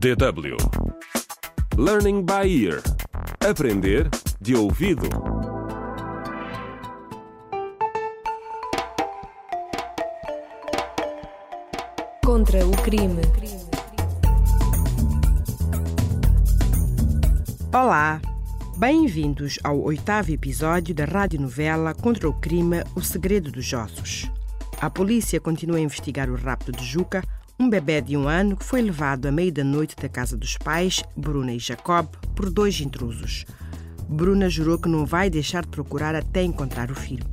DW Learning by Ear Aprender de ouvido. Contra o crime. Olá, bem-vindos ao oitavo episódio da radionovela Contra o Crime O Segredo dos Ossos. A polícia continua a investigar o rapto de Juca, um bebê de um ano que foi levado à meia da noite da casa dos pais, Bruna e Jacob, por dois intrusos. Bruna jurou que não vai deixar de procurar até encontrar o filho.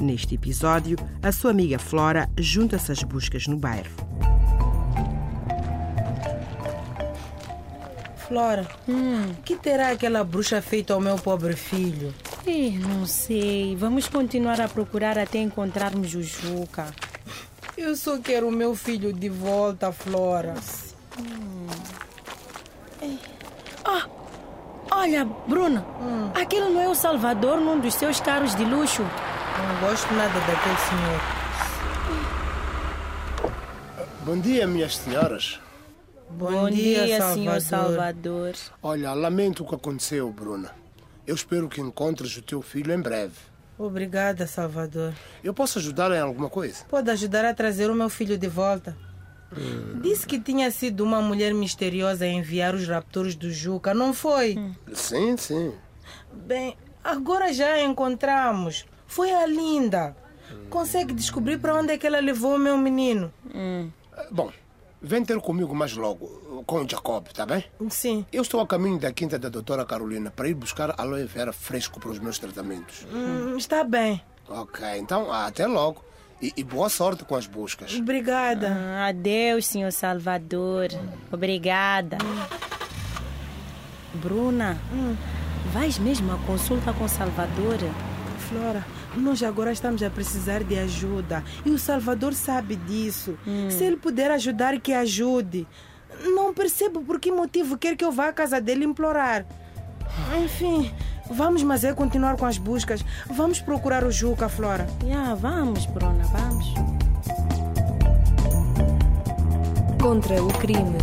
Neste episódio, a sua amiga Flora junta-se às buscas no bairro. Flora, o que terá aquela bruxa feito ao meu pobre filho? Ih, não sei. Vamos continuar a procurar até encontrarmos o Juca. Eu só quero o meu filho de volta, Flora. Ah, olha, Bruna. Aquele não é o Salvador num dos seus carros de luxo? Não gosto nada daquele senhor. Bom dia, minhas senhoras. Bom, senhor Salvador. Olha, lamento o que aconteceu, Bruna. Eu espero que encontres o teu filho em breve. Obrigada, Salvador. Eu posso ajudar em alguma coisa? Pode ajudar a trazer o meu filho de volta. Disse que tinha sido uma mulher misteriosa a enviar os raptores do Juca, não foi? Sim, sim. Bem, agora já a encontramos. Foi a Linda. Consegue descobrir para onde é que ela levou o meu menino? Ah, Bom, vem ter comigo mais logo, com o Jacob, tá bem? Sim. Eu estou a caminho da quinta da doutora Carolina para ir buscar aloe vera fresco para os meus tratamentos. Hum, está bem. Ok, então até logo. E, e boa sorte com as buscas. Obrigada. Ah, adeus, senhor Salvador. Obrigada. Bruna, vais mesmo à consulta com Salvador? Flora, nós agora estamos a precisar de ajuda. E o Salvador sabe disso. Se ele puder ajudar, que ajude. Não percebo por que motivo quer que eu vá à casa dele implorar. Enfim, vamos, mas é continuar com as buscas. Vamos procurar o Juca, Flora. Já, vamos, Bruna, vamos. Contra o crime.